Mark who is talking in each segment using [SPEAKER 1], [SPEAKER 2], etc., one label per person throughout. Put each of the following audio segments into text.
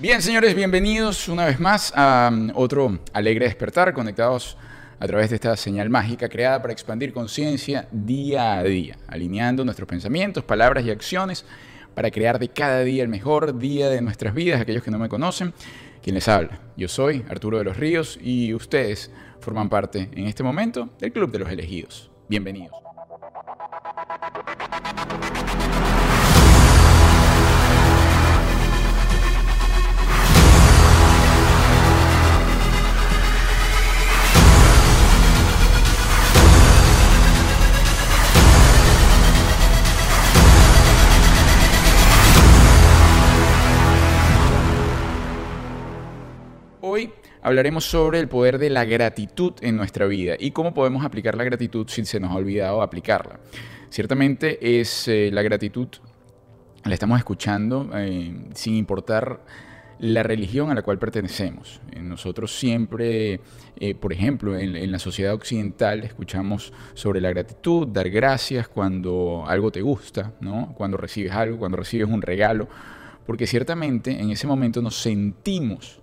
[SPEAKER 1] Bien, señores, bienvenidos una vez más a um, otro alegre despertar, conectados a través de esta señal mágica creada para expandir conciencia día a día, alineando nuestros pensamientos, palabras y acciones para crear de cada día el mejor día de nuestras vidas. Aquellos que no me conocen, quien les habla. Yo soy Arturo de los Ríos y ustedes forman parte en este momento del Club de los Elegidos. Bienvenidos. Hoy hablaremos sobre el poder de la gratitud en nuestra vida y cómo podemos aplicar la gratitud si se nos ha olvidado aplicarla. Ciertamente es eh, la gratitud, la estamos escuchando eh, sin importar la religión a la cual pertenecemos. Eh, nosotros siempre, por ejemplo, en, en, la sociedad occidental escuchamos sobre la gratitud, dar gracias cuando algo te gusta, ¿no? cuando recibes algo, cuando recibes un regalo, porque ciertamente en ese momento nos sentimos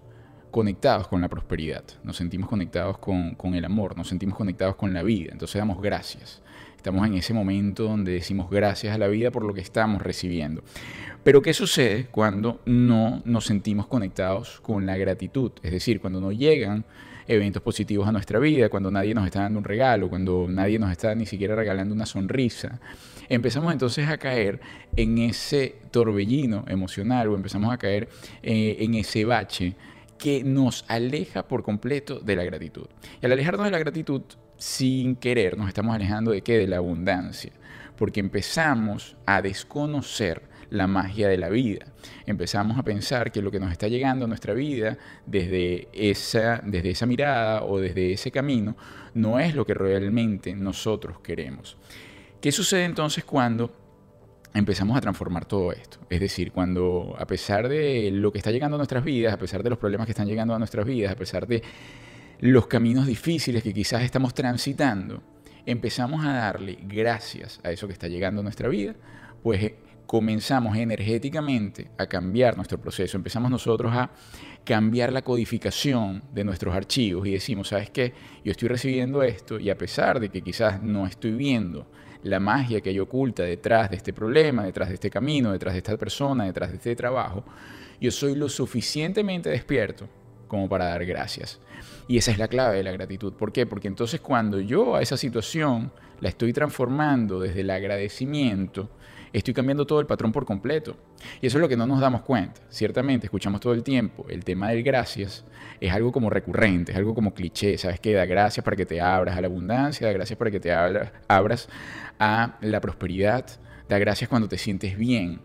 [SPEAKER 1] conectados con la prosperidad, nos sentimos conectados con, con, el amor, nos sentimos conectados con la vida, entonces damos gracias. Estamos en ese momento donde decimos gracias a la vida por lo que estamos recibiendo. Pero ¿qué sucede cuando no nos sentimos conectados con la gratitud? Es decir, cuando no llegan eventos positivos a nuestra vida, cuando nadie nos está dando un regalo, cuando nadie nos está ni siquiera regalando una sonrisa. Empezamos entonces a caer en ese torbellino emocional o empezamos a caer eh, en ese bache que nos aleja por completo de la gratitud. Y al alejarnos de la gratitud, sin querer, nos estamos alejando de qué? De la abundancia. Porque empezamos a desconocer la magia de la vida. Empezamos a pensar que lo que nos está llegando a nuestra vida desde esa, desde esa mirada o desde ese camino no es lo que realmente nosotros queremos. ¿Qué sucede entonces cuando empezamos a transformar todo esto. Es decir, cuando a pesar de lo que está llegando a nuestras vidas, a pesar de los problemas que están llegando a nuestras vidas, a pesar de los caminos difíciles que quizás estamos transitando, empezamos a darle gracias a eso que está llegando a nuestra vida, pues eh, comenzamos energéticamente a cambiar nuestro proceso, empezamos nosotros a cambiar la codificación de nuestros archivos y decimos, ¿sabes qué? Yo estoy recibiendo esto y a pesar de que quizás no estoy viendo la magia que hay oculta detrás de este problema, detrás de este camino, detrás de esta persona, detrás de este trabajo, yo soy lo suficientemente despierto como para dar gracias. Y esa es la clave de la gratitud. ¿Por qué? Porque entonces cuando yo a esa situación la estoy transformando desde el agradecimiento, estoy cambiando todo el patrón por completo. Y eso es lo que no nos damos cuenta. Ciertamente, escuchamos todo el tiempo el tema del gracias, es algo como recurrente, es algo como cliché, ¿sabes qué? Da gracias para que te abras a la abundancia, da gracias para que te abras a la prosperidad, da gracias cuando te sientes bien.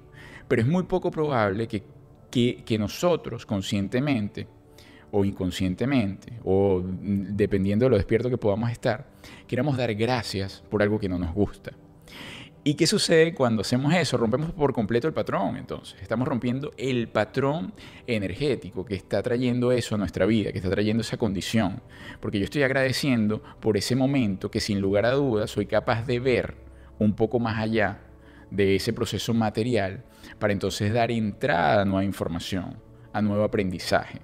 [SPEAKER 1] Pero es muy poco probable que, que, nosotros conscientemente o inconscientemente, o dependiendo de lo despierto que podamos estar, queramos dar gracias por algo que no nos gusta. ¿Y qué sucede cuando hacemos eso? Rompemos por completo el patrón, entonces. Estamos rompiendo el patrón energético que está trayendo eso a nuestra vida, que está trayendo esa condición. Porque yo estoy agradeciendo por ese momento que sin lugar a dudas soy capaz de ver un poco más allá de ese proceso material para entonces dar entrada a nueva información, a nuevo aprendizaje.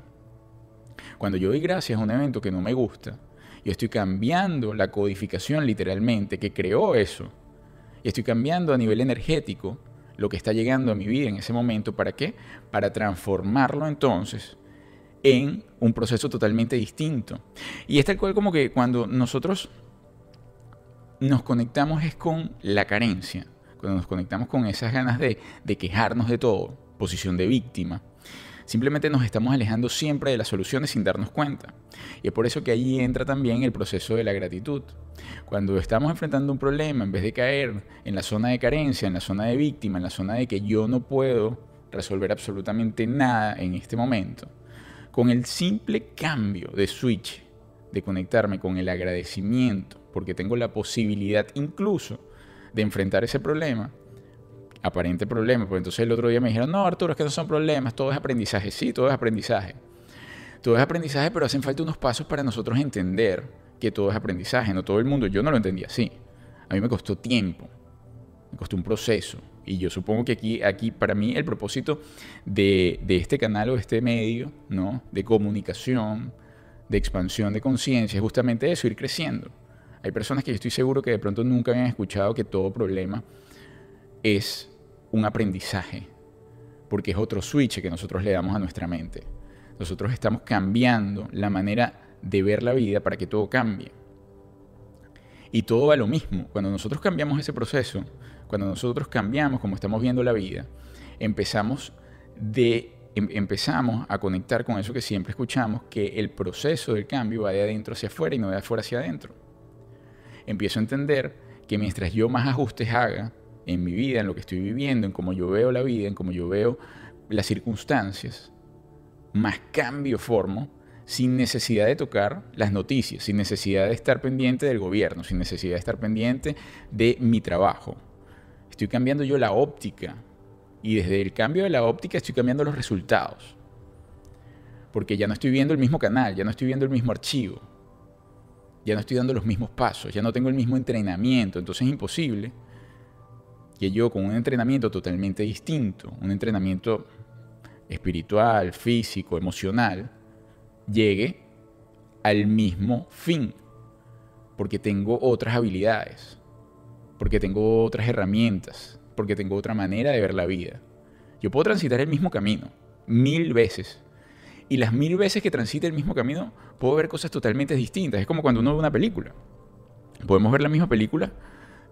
[SPEAKER 1] Cuando yo doy gracias a un evento que no me gusta, yo estoy cambiando la codificación literalmente que creó eso y estoy cambiando a nivel energético lo que está llegando a mi vida en ese momento. ¿Para qué? Para transformarlo entonces en un proceso totalmente distinto. Y es tal cual como que cuando nosotros nos conectamos es con la carencia, cuando nos conectamos con esas ganas de, de quejarnos de todo, posición de víctima, Simplemente nos estamos alejando siempre de las soluciones sin darnos cuenta. Y es por eso que ahí entra también el proceso de la gratitud. Cuando estamos enfrentando un problema, en vez de caer en la zona de carencia, en la zona de víctima, en la zona de que yo no puedo resolver absolutamente nada en este momento, con el simple cambio de switch, de conectarme con el agradecimiento, porque tengo la posibilidad incluso de enfrentar ese problema, aparente problema. Pues entonces el otro día me dijeron, no, Arturo, es que no son problemas, todo es aprendizaje. Sí, todo es aprendizaje. Todo es aprendizaje, pero hacen falta unos pasos para nosotros entender que todo es aprendizaje. No todo el mundo, yo no lo entendía así. A mí me costó tiempo, me costó un proceso. Y yo supongo que aquí, aquí para mí, el propósito de, de este canal o este medio, ¿no? De comunicación, de expansión de conciencia, es justamente eso, ir creciendo. Hay personas que yo estoy seguro que de pronto nunca habían escuchado que todo problema es un aprendizaje, porque es otro switch que nosotros le damos a nuestra mente. Nosotros estamos cambiando la manera de ver la vida para que todo cambie. Y todo va lo mismo. Cuando nosotros cambiamos ese proceso, cuando nosotros cambiamos como estamos viendo la vida, empezamos de em, empezamos a conectar con eso que siempre escuchamos, que el proceso del cambio va de adentro hacia afuera y no de afuera hacia adentro. Empiezo a entender que mientras yo más ajustes haga en mi vida, en lo que estoy viviendo, en cómo yo veo la vida, en cómo yo veo las circunstancias, más cambio formo sin necesidad de tocar las noticias, sin necesidad de estar pendiente del gobierno, sin necesidad de estar pendiente de mi trabajo. Estoy cambiando yo la óptica y desde el cambio de la óptica estoy cambiando los resultados. Porque ya no estoy viendo el mismo canal, ya no estoy viendo el mismo archivo, ya no estoy dando los mismos pasos, ya no tengo el mismo entrenamiento, entonces es imposible que yo con un entrenamiento totalmente distinto, un entrenamiento espiritual, físico, emocional, llegue al mismo fin, porque tengo otras habilidades, porque tengo otras herramientas, porque tengo otra manera de ver la vida. Yo puedo transitar el mismo camino mil veces. Y las mil veces que transite el mismo camino, puedo ver cosas totalmente distintas. Es como cuando uno ve una película. Podemos ver la misma película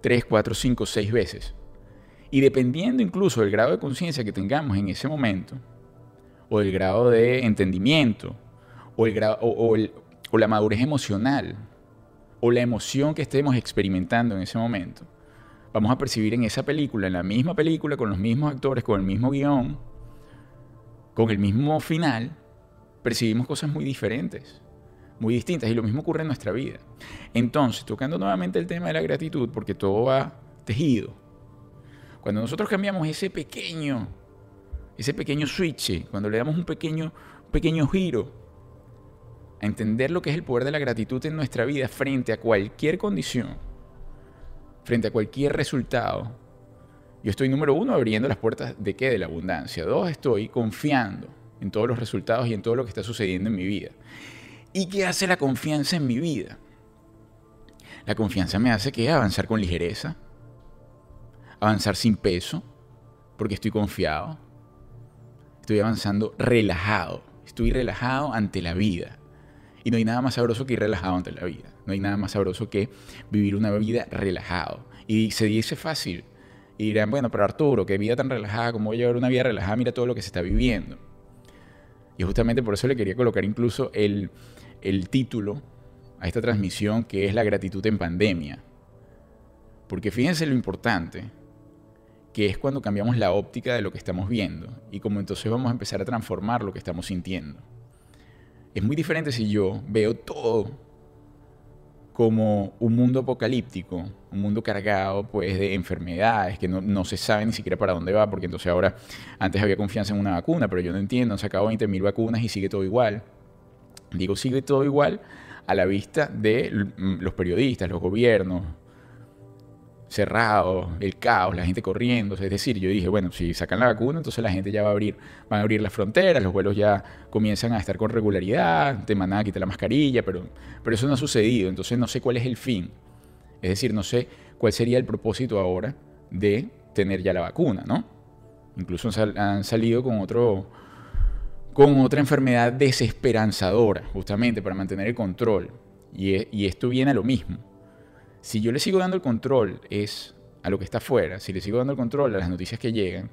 [SPEAKER 1] tres, cuatro, cinco, seis veces. Y dependiendo incluso del grado de conciencia que tengamos en ese momento, o del grado de entendimiento, o, el o, la madurez emocional, o la emoción que estemos experimentando en ese momento, vamos a percibir en esa película, en la misma película, con los mismos actores, con el mismo guion, con el mismo final, percibimos cosas muy diferentes, muy distintas, y lo mismo ocurre en nuestra vida. Entonces, tocando nuevamente el tema de la gratitud, porque todo va tejido, cuando nosotros cambiamos ese pequeño, ese pequeño switch, cuando le damos un pequeño, pequeño giro, a entender lo que es el poder de la gratitud en nuestra vida frente a cualquier condición, frente a cualquier resultado. Yo estoy número uno abriendo las puertas de qué? De la abundancia. Dos, estoy confiando en todos los resultados y en todo lo que está sucediendo en mi vida. ¿Y qué hace la confianza en mi vida? La confianza me hace que avanzar con ligereza, avanzar sin peso, porque estoy confiado. Estoy avanzando relajado. Estoy relajado ante la vida. Y no hay nada más sabroso que ir relajado ante la vida. No hay nada más sabroso que vivir una vida relajado. Y se dice fácil. Y dirán, bueno, pero Arturo, qué vida tan relajada, ¿cómo voy a llevar una vida relajada? Mira todo lo que se está viviendo. Y justamente por eso le quería colocar incluso el, el título a esta transmisión que es la gratitud en pandemia. Porque fíjense lo importante, que es cuando cambiamos la óptica de lo que estamos viendo y como entonces vamos a empezar a transformar lo que estamos sintiendo. Es muy diferente si yo veo todo como un mundo apocalíptico, un mundo cargado pues de enfermedades que no, se sabe ni siquiera para dónde va, porque entonces ahora antes había confianza en una vacuna, pero yo no entiendo, han sacado 20.000 vacunas y sigue todo igual. Digo, sigue todo igual a la vista de los periodistas, los gobiernos, cerrado, el caos, la gente corriendo. Es decir, yo dije, bueno, si sacan la vacuna, entonces la gente ya va a abrir, van a abrir las fronteras, los vuelos ya comienzan a estar con regularidad, te mandan a quitar la mascarilla, pero, pero eso no ha sucedido, entonces no sé cuál es el fin. Es decir, no sé cuál sería el propósito ahora de tener ya la vacuna, ¿no? Incluso han salido con otro con otra enfermedad desesperanzadora, justamente para mantener el control. Y, y esto viene a lo mismo si yo le sigo dando el control es a lo que está afuera, si le sigo dando el control a las noticias que llegan,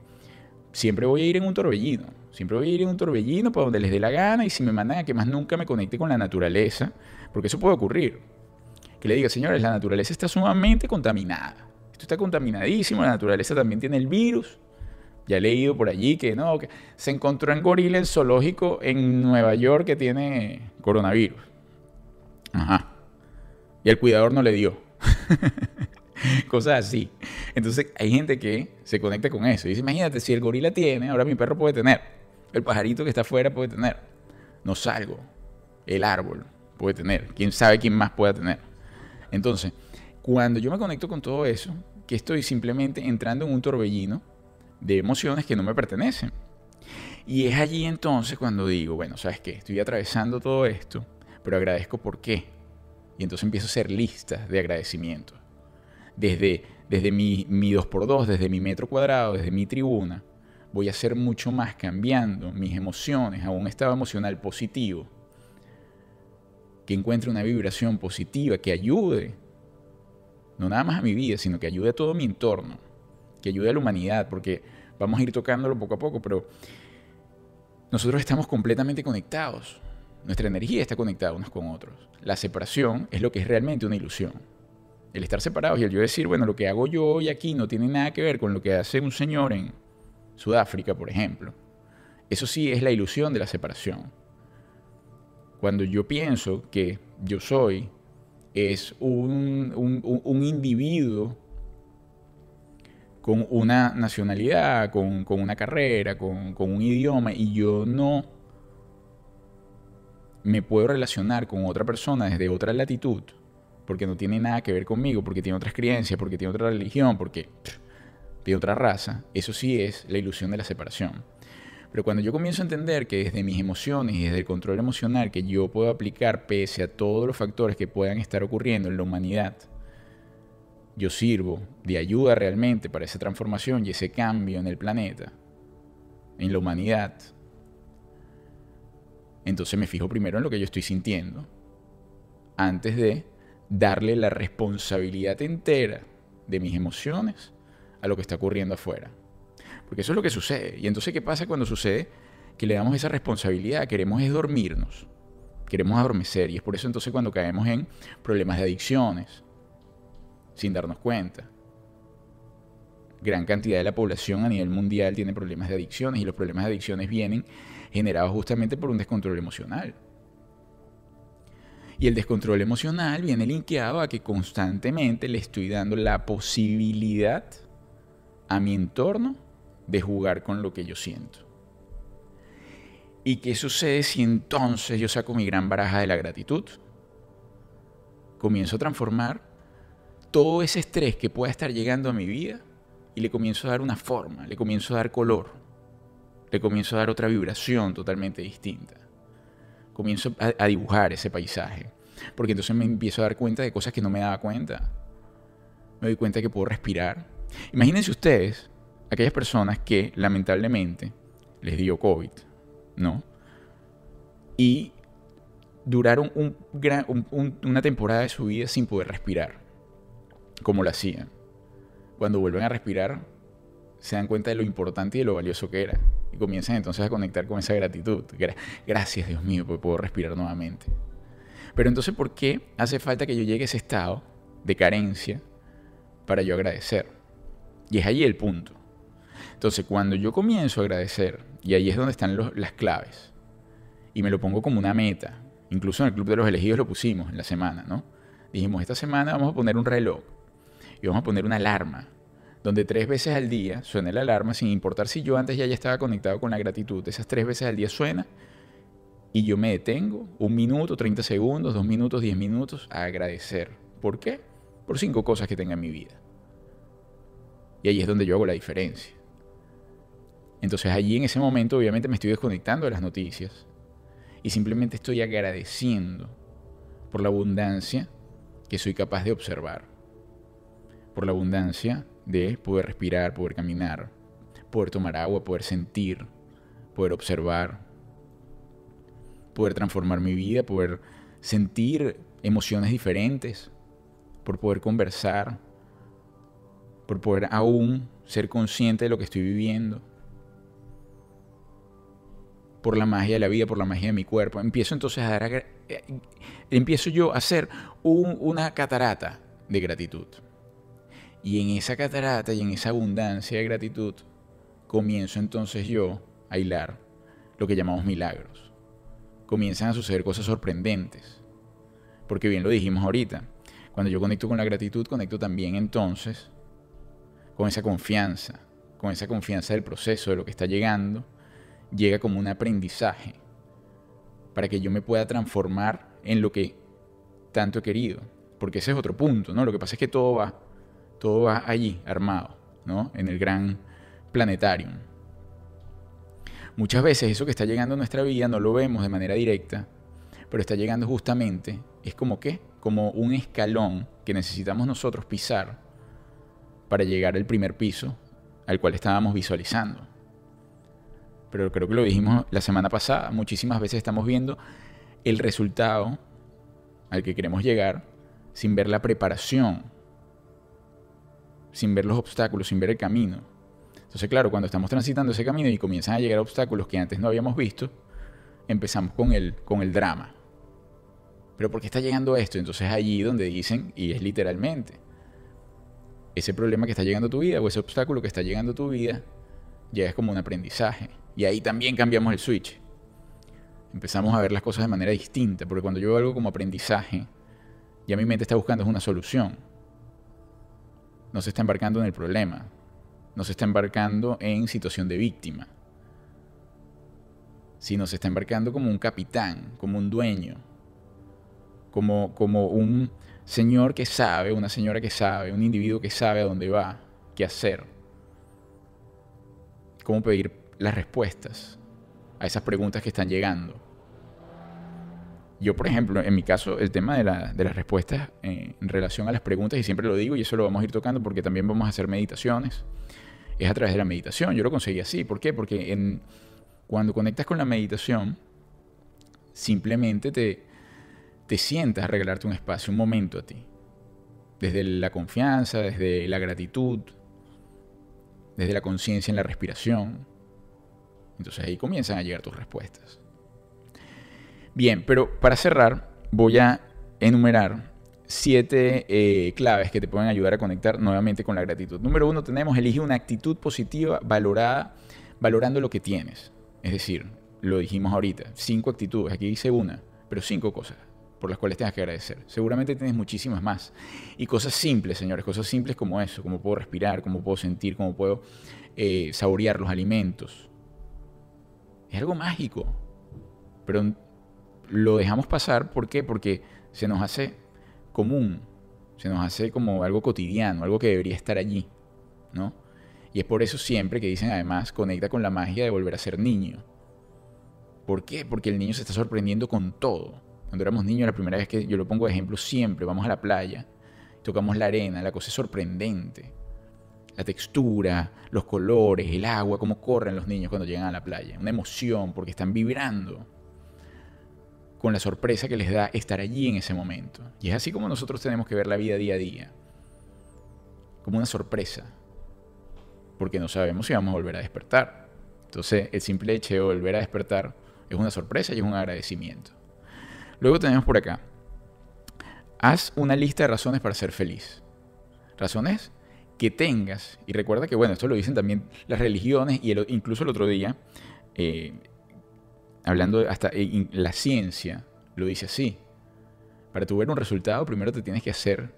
[SPEAKER 1] siempre voy a ir en un torbellino. Siempre voy a ir en un torbellino para donde les dé la gana y si me mandan a que más nunca me conecte con la naturaleza, porque eso puede ocurrir. Que le diga, señores, la naturaleza está sumamente contaminada. Esto está contaminadísimo, la naturaleza también tiene el virus. Ya he leído por allí que no, que se encontró en gorila en zoológico en Nueva York que tiene coronavirus. Ajá. Y el cuidador no le dio. Cosas así. Entonces hay gente que se conecta con eso. Y dice, imagínate, si el gorila tiene, ahora mi perro puede tener. El pajarito que está afuera puede tener. No salgo. El árbol puede tener. Quién sabe quién más pueda tener. Entonces, cuando yo me conecto con todo eso, que estoy simplemente entrando en un torbellino, de emociones que no me pertenecen. Y es allí entonces cuando digo, bueno, ¿sabes qué? Estoy atravesando todo esto, pero agradezco por qué. Y entonces empiezo a hacer listas de agradecimiento. Desde, desde mi, mi 2x2, desde mi metro cuadrado, desde mi tribuna, voy a hacer mucho más cambiando mis emociones a un estado emocional positivo. Que encuentre una vibración positiva que ayude, no nada más a mi vida, sino que ayude a todo mi entorno, que ayude a la humanidad, porque vamos a ir tocándolo poco a poco, pero nosotros estamos completamente conectados. Nuestra energía está conectada unos con otros. La separación es lo que es realmente una ilusión. El estar separados y el yo decir, bueno, lo que hago yo hoy aquí no tiene nada que ver con lo que hace un señor en Sudáfrica, por ejemplo. Eso sí es la ilusión de la separación. Cuando yo pienso que yo soy es un, un, individuo con una nacionalidad, con, una carrera, con, con, un idioma, y yo no me puedo relacionar con otra persona desde otra latitud, porque no tiene nada que ver conmigo, porque tiene otras creencias, porque tiene otra religión, porque tiene otra raza, eso sí es la ilusión de la separación. Pero cuando yo comienzo a entender que desde mis emociones y desde el control emocional que yo puedo aplicar pese a todos los factores que puedan estar ocurriendo en la humanidad, yo sirvo de ayuda realmente para esa transformación y ese cambio en el planeta, en la humanidad, entonces me fijo primero en lo que yo estoy sintiendo, antes de darle la responsabilidad entera de mis emociones a lo que está ocurriendo afuera. Porque eso es lo que sucede. Y entonces, ¿qué pasa cuando sucede? Que le damos esa responsabilidad, queremos es dormirnos, queremos adormecer. Y es por eso entonces cuando caemos en problemas de adicciones, sin darnos cuenta. Gran cantidad de la población a nivel mundial tiene problemas de adicciones y los problemas de adicciones vienen generados justamente por un descontrol emocional. Y el descontrol emocional viene linkeado a que constantemente le estoy dando la posibilidad a mi entorno de jugar con lo que yo siento. ¿Y qué sucede si entonces yo saco mi gran baraja de la gratitud? Comienzo a transformar todo ese estrés que pueda estar llegando a mi vida y le comienzo a dar una forma, le comienzo a dar color, le comienzo a dar otra vibración totalmente distinta. Comienzo a, dibujar ese paisaje, porque entonces me empiezo a dar cuenta de cosas que no me daba cuenta. Me doy cuenta que puedo respirar. Imagínense ustedes aquellas personas que lamentablemente les dio COVID, ¿no? Y duraron una temporada de su vida sin poder respirar, como lo hacían. Cuando vuelven a respirar, se dan cuenta de lo importante y de lo valioso que era. Y comienzan entonces a conectar con esa gratitud. Gracias, Dios mío, porque puedo respirar nuevamente. Pero entonces, ¿por qué hace falta que yo llegue a ese estado de carencia para yo agradecer? Y es ahí el punto. Entonces, cuando yo comienzo a agradecer, y ahí es donde están las claves, y me lo pongo como una meta, incluso en el Club de los Elegidos lo pusimos en la semana, ¿no? Dijimos, esta semana vamos a poner un reloj y vamos a poner una alarma, donde tres veces al día suene la alarma, sin importar si yo antes ya, ya estaba conectado con la gratitud, esas tres veces al día suena y yo me detengo un minuto, 30 segundos, dos minutos, 10 minutos a agradecer. ¿Por qué? Por cinco cosas que tenga en mi vida. Y ahí es donde yo hago la diferencia. Entonces allí en ese momento obviamente me estoy desconectando de las noticias y simplemente estoy agradeciendo por la abundancia que soy capaz de observar, por la abundancia de poder respirar, poder caminar, poder tomar agua, poder sentir, poder observar, poder transformar mi vida, poder sentir emociones diferentes, por poder conversar, por poder aún ser consciente de lo que estoy viviendo por la magia de la vida, por la magia de mi cuerpo. Empiezo entonces a dar, eh, empiezo yo a hacer una catarata de gratitud. Y en esa catarata y en esa abundancia de gratitud, comienzo entonces yo a hilar lo que llamamos milagros. Comienzan a suceder cosas sorprendentes. Porque bien lo dijimos ahorita, cuando yo conecto con la gratitud, conecto también entonces con esa confianza, con esa confianza del proceso, de lo que está llegando, llega como un aprendizaje para que yo me pueda transformar en lo que tanto he querido. Porque ese es otro punto, ¿no? Lo que pasa es que todo va, todo va allí, armado, ¿no? En el gran planetarium. Muchas veces eso que está llegando a nuestra vida no lo vemos de manera directa, pero está llegando justamente, es como qué, como un escalón que necesitamos nosotros pisar para llegar al primer piso al cual estábamos visualizando. Pero creo que lo dijimos la semana pasada, muchísimas veces estamos viendo el resultado al que queremos llegar sin ver la preparación, sin ver los obstáculos, sin ver el camino. Entonces, claro, cuando estamos transitando ese camino y comienzan a llegar obstáculos que antes no habíamos visto, empezamos con el, con el drama. Pero ¿por qué está llegando esto? Entonces allí donde dicen, y es literalmente, ese problema que está llegando a tu vida o ese obstáculo que está llegando a tu vida, ya es como un aprendizaje. Y ahí también cambiamos el switch. Empezamos a ver las cosas de manera distinta, porque cuando yo veo algo como aprendizaje, ya mi mente está buscando una solución. No se está embarcando en el problema, no se está embarcando en situación de víctima, sino se está embarcando como un capitán, como un dueño, como, como un señor que sabe, una señora que sabe, un individuo que sabe a dónde va, qué hacer, cómo pedir las respuestas a esas preguntas que están llegando. Yo, por ejemplo, en mi caso, el tema de, las respuestas en relación a las preguntas, y siempre lo digo, y eso lo vamos a ir tocando porque también vamos a hacer meditaciones, es a través de la meditación. Yo lo conseguí así. ¿Por qué? Porque cuando conectas con la meditación, simplemente te, te sientas a regalarte un espacio, un momento a ti. Desde la confianza, desde la gratitud, desde la conciencia en la respiración. Entonces ahí comienzan a llegar tus respuestas. Bien, pero para cerrar voy a enumerar siete eh, claves que te pueden ayudar a conectar nuevamente con la gratitud. Número uno, tenemos elige una actitud positiva valorada, valorando lo que tienes. Es decir, lo dijimos ahorita, cinco actitudes, aquí dice una, pero cinco cosas por las cuales tengas que agradecer. Seguramente tienes muchísimas más. Y cosas simples, señores, cosas simples como eso, como puedo respirar, como puedo sentir, cómo puedo eh, saborear los alimentos. Es algo mágico. Pero lo dejamos pasar, ¿por qué? Porque se nos hace común, se nos hace como algo cotidiano, algo que debería estar allí, ¿no? Y es por eso siempre que dicen además, conecta con la magia de volver a ser niño. ¿Por qué? Porque el niño se está sorprendiendo con todo. Cuando éramos niños, la primera vez que yo lo pongo de ejemplo, siempre vamos a la playa, tocamos la arena, la cosa es sorprendente. La textura, los colores, el agua, cómo corren los niños cuando llegan a la playa. Una emoción porque están vibrando con la sorpresa que les da estar allí en ese momento. Y es así como nosotros tenemos que ver la vida día a día, como una sorpresa, porque no sabemos si vamos a volver a despertar. Entonces, el simple hecho de volver a despertar es una sorpresa y es un agradecimiento. Luego tenemos por acá, haz una lista de razones para ser feliz. Razones que tengas, y recuerda que, bueno, esto lo dicen también las religiones, y incluso el otro día, eh, hablando hasta la ciencia, lo dice así. Para tu ver un resultado, primero te tienes que hacer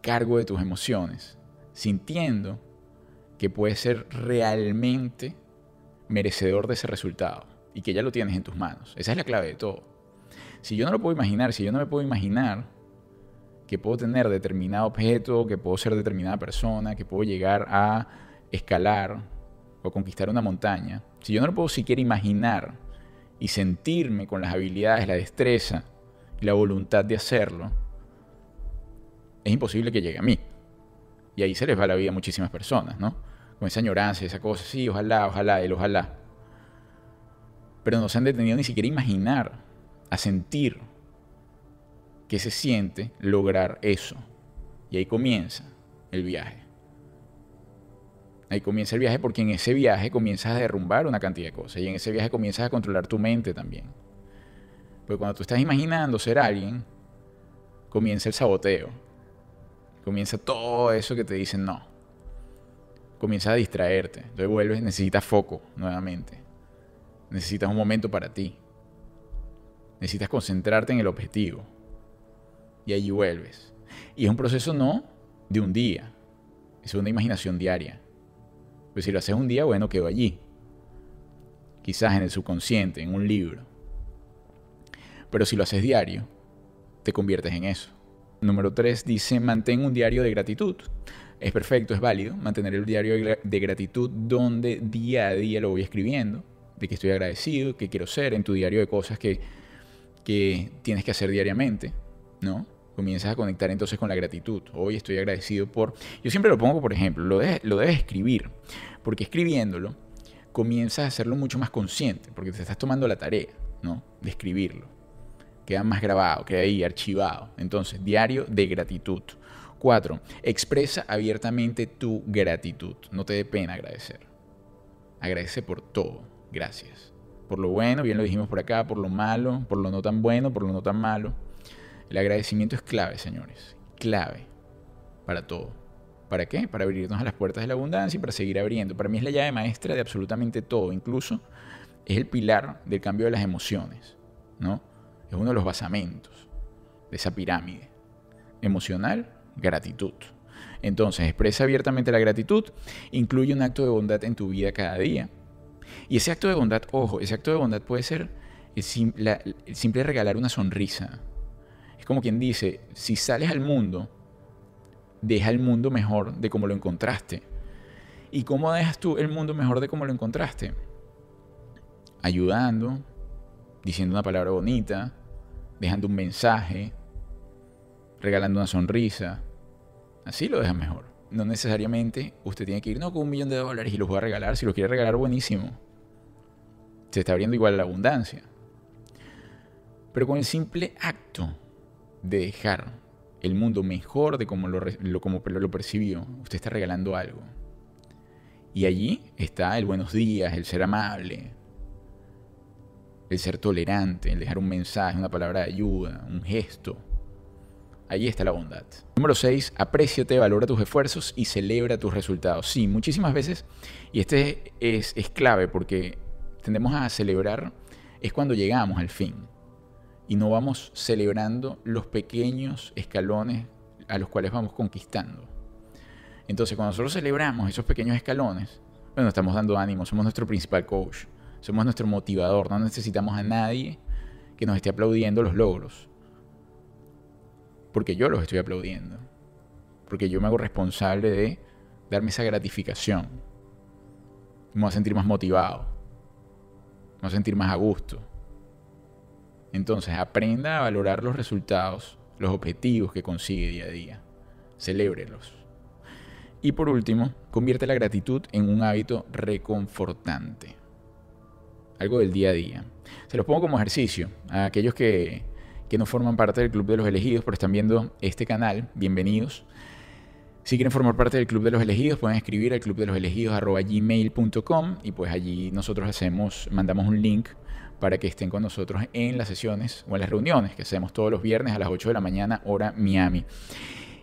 [SPEAKER 1] cargo de tus emociones, sintiendo que puedes ser realmente merecedor de ese resultado y que ya lo tienes en tus manos. Esa es la clave de todo. Si yo no lo puedo imaginar, si yo no me puedo imaginar que puedo tener determinado objeto, que puedo ser determinada persona, que puedo llegar a escalar o conquistar una montaña, si yo no lo puedo siquiera imaginar y sentirme con las habilidades, la destreza y la voluntad de hacerlo, es imposible que llegue a mí. Y ahí se les va la vida a muchísimas personas, ¿no? Con esa añoranza, esa cosa, sí, ojalá, ojalá, el ojalá. Pero no se han detenido ni siquiera a imaginar, a sentir qué se siente lograr eso. Y ahí comienza el viaje. Ahí comienza el viaje porque en ese viaje comienzas a derrumbar una cantidad de cosas y en ese viaje comienzas a controlar tu mente también. Porque cuando tú estás imaginando ser alguien, comienza el saboteo. Comienza todo eso que te dicen no. Comienza a distraerte. Entonces vuelves, necesitas foco nuevamente. Necesitas un momento para ti. Necesitas concentrarte en el objetivo. Y allí vuelves. Y es un proceso no de un día. Es una imaginación diaria. Pues si lo haces un día, bueno, quedó allí. Quizás en el subconsciente, en un libro. Pero si lo haces diario, te conviertes en eso. número 3 dice, mantén un diario de gratitud. Es perfecto, es válido mantener el diario de gratitud donde día a día lo voy escribiendo, de que estoy agradecido, que quiero ser, en tu diario de cosas que, que tienes que hacer diariamente, ¿no? Comienzas a conectar entonces con la gratitud. Hoy estoy agradecido por... Yo siempre lo pongo, por ejemplo, lo, lo debes escribir, porque escribiéndolo comienzas a hacerlo mucho más consciente, porque te estás tomando la tarea, ¿no? De escribirlo. Queda más grabado, queda ahí archivado. Entonces, diario de gratitud. Cuatro, expresa abiertamente tu gratitud. No te dé pena agradecer. Agradece por todo. Gracias. Por lo bueno, bien lo dijimos por acá, por lo malo, por lo no tan bueno, por lo no tan malo. El agradecimiento es clave, señores. Clave para todo. ¿Para qué? Para abrirnos a las puertas de la abundancia y para seguir abriendo. Para mí es la llave maestra de absolutamente todo. Incluso es el pilar del cambio de las emociones. ¿no? Es uno de los basamentos de esa pirámide. Emocional, gratitud. Entonces, expresa abiertamente la gratitud, incluye un acto de bondad en tu vida cada día. Y ese acto de bondad, ojo, ese acto de bondad puede ser el, simple regalar una sonrisa. Como quien dice, si sales al mundo, deja el mundo mejor de como lo encontraste. ¿Y cómo dejas tú el mundo mejor de como lo encontraste? Ayudando, diciendo una palabra bonita, dejando un mensaje, regalando una sonrisa. Así lo deja mejor. No necesariamente usted tiene que ir, no, con un millón de dólares y los voy a regalar. Si los quiere regalar, buenísimo. Se está abriendo igual la abundancia. Pero con el simple acto de dejar el mundo mejor de como lo, como lo percibió, usted está regalando algo. Y allí está el buenos días, el ser amable, el ser tolerante, el dejar un mensaje, una palabra de ayuda, un gesto. Allí está la bondad. Número 6. Apréciate, valora tus esfuerzos y celebra tus resultados. Sí, muchísimas veces, y este es, es clave porque tendemos a celebrar, es cuando llegamos al fin. Y no vamos celebrando los pequeños escalones a los cuales vamos conquistando. Entonces, cuando nosotros celebramos esos pequeños escalones, bueno, estamos dando ánimo, somos nuestro principal coach, somos nuestro motivador, no necesitamos a nadie que nos esté aplaudiendo los logros porque yo los estoy aplaudiendo, porque yo me hago responsable de darme esa gratificación. Me voy a sentir más motivado, me voy a sentir más a gusto. Entonces aprenda a valorar los resultados, los objetivos que consigue día a día. Celébrelos. Y por último, convierte la gratitud en un hábito reconfortante. Algo del día a día. Se los pongo como ejercicio a aquellos que que no forman parte del Club de los Elegidos, pero están viendo este canal, bienvenidos. Si quieren formar parte del Club de los Elegidos, pueden escribir al club de los elegidos y pues allí nosotros hacemos, mandamos un link para que estén con nosotros en las sesiones o en las reuniones que hacemos todos los viernes a las 8 de la mañana, hora Miami.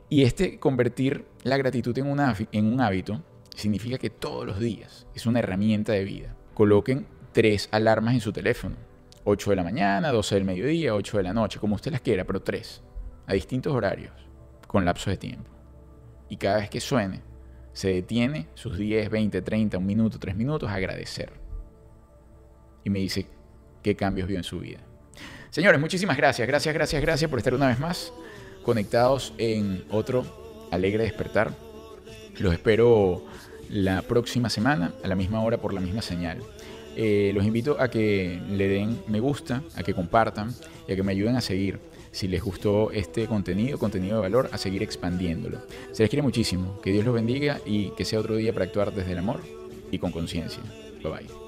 [SPEAKER 1] Y este convertir la gratitud en, un hábito significa que todos los días es una herramienta de vida. Coloquen tres alarmas en su teléfono 8 de la mañana, 12 del mediodía, 8 de la noche, como usted las quiera, pero tres, a distintos horarios, con lapsos de tiempo. Y cada vez que suene, se detiene sus 10, 20, 30, un minuto, 3 minutos a agradecer. Y me dice qué cambios vio en su vida. Señores, muchísimas gracias, gracias, gracias, gracias por estar una vez más conectados en otro alegre despertar. Los espero la próxima semana a la misma hora por la misma señal. Eh, los invito a que le den me gusta, a que compartan y a que me ayuden a seguir. Si les gustó este contenido, contenido de valor, a seguir expandiéndolo. Se les quiere muchísimo. Que Dios los bendiga y que sea otro día para actuar desde el amor y con conciencia. Bye bye.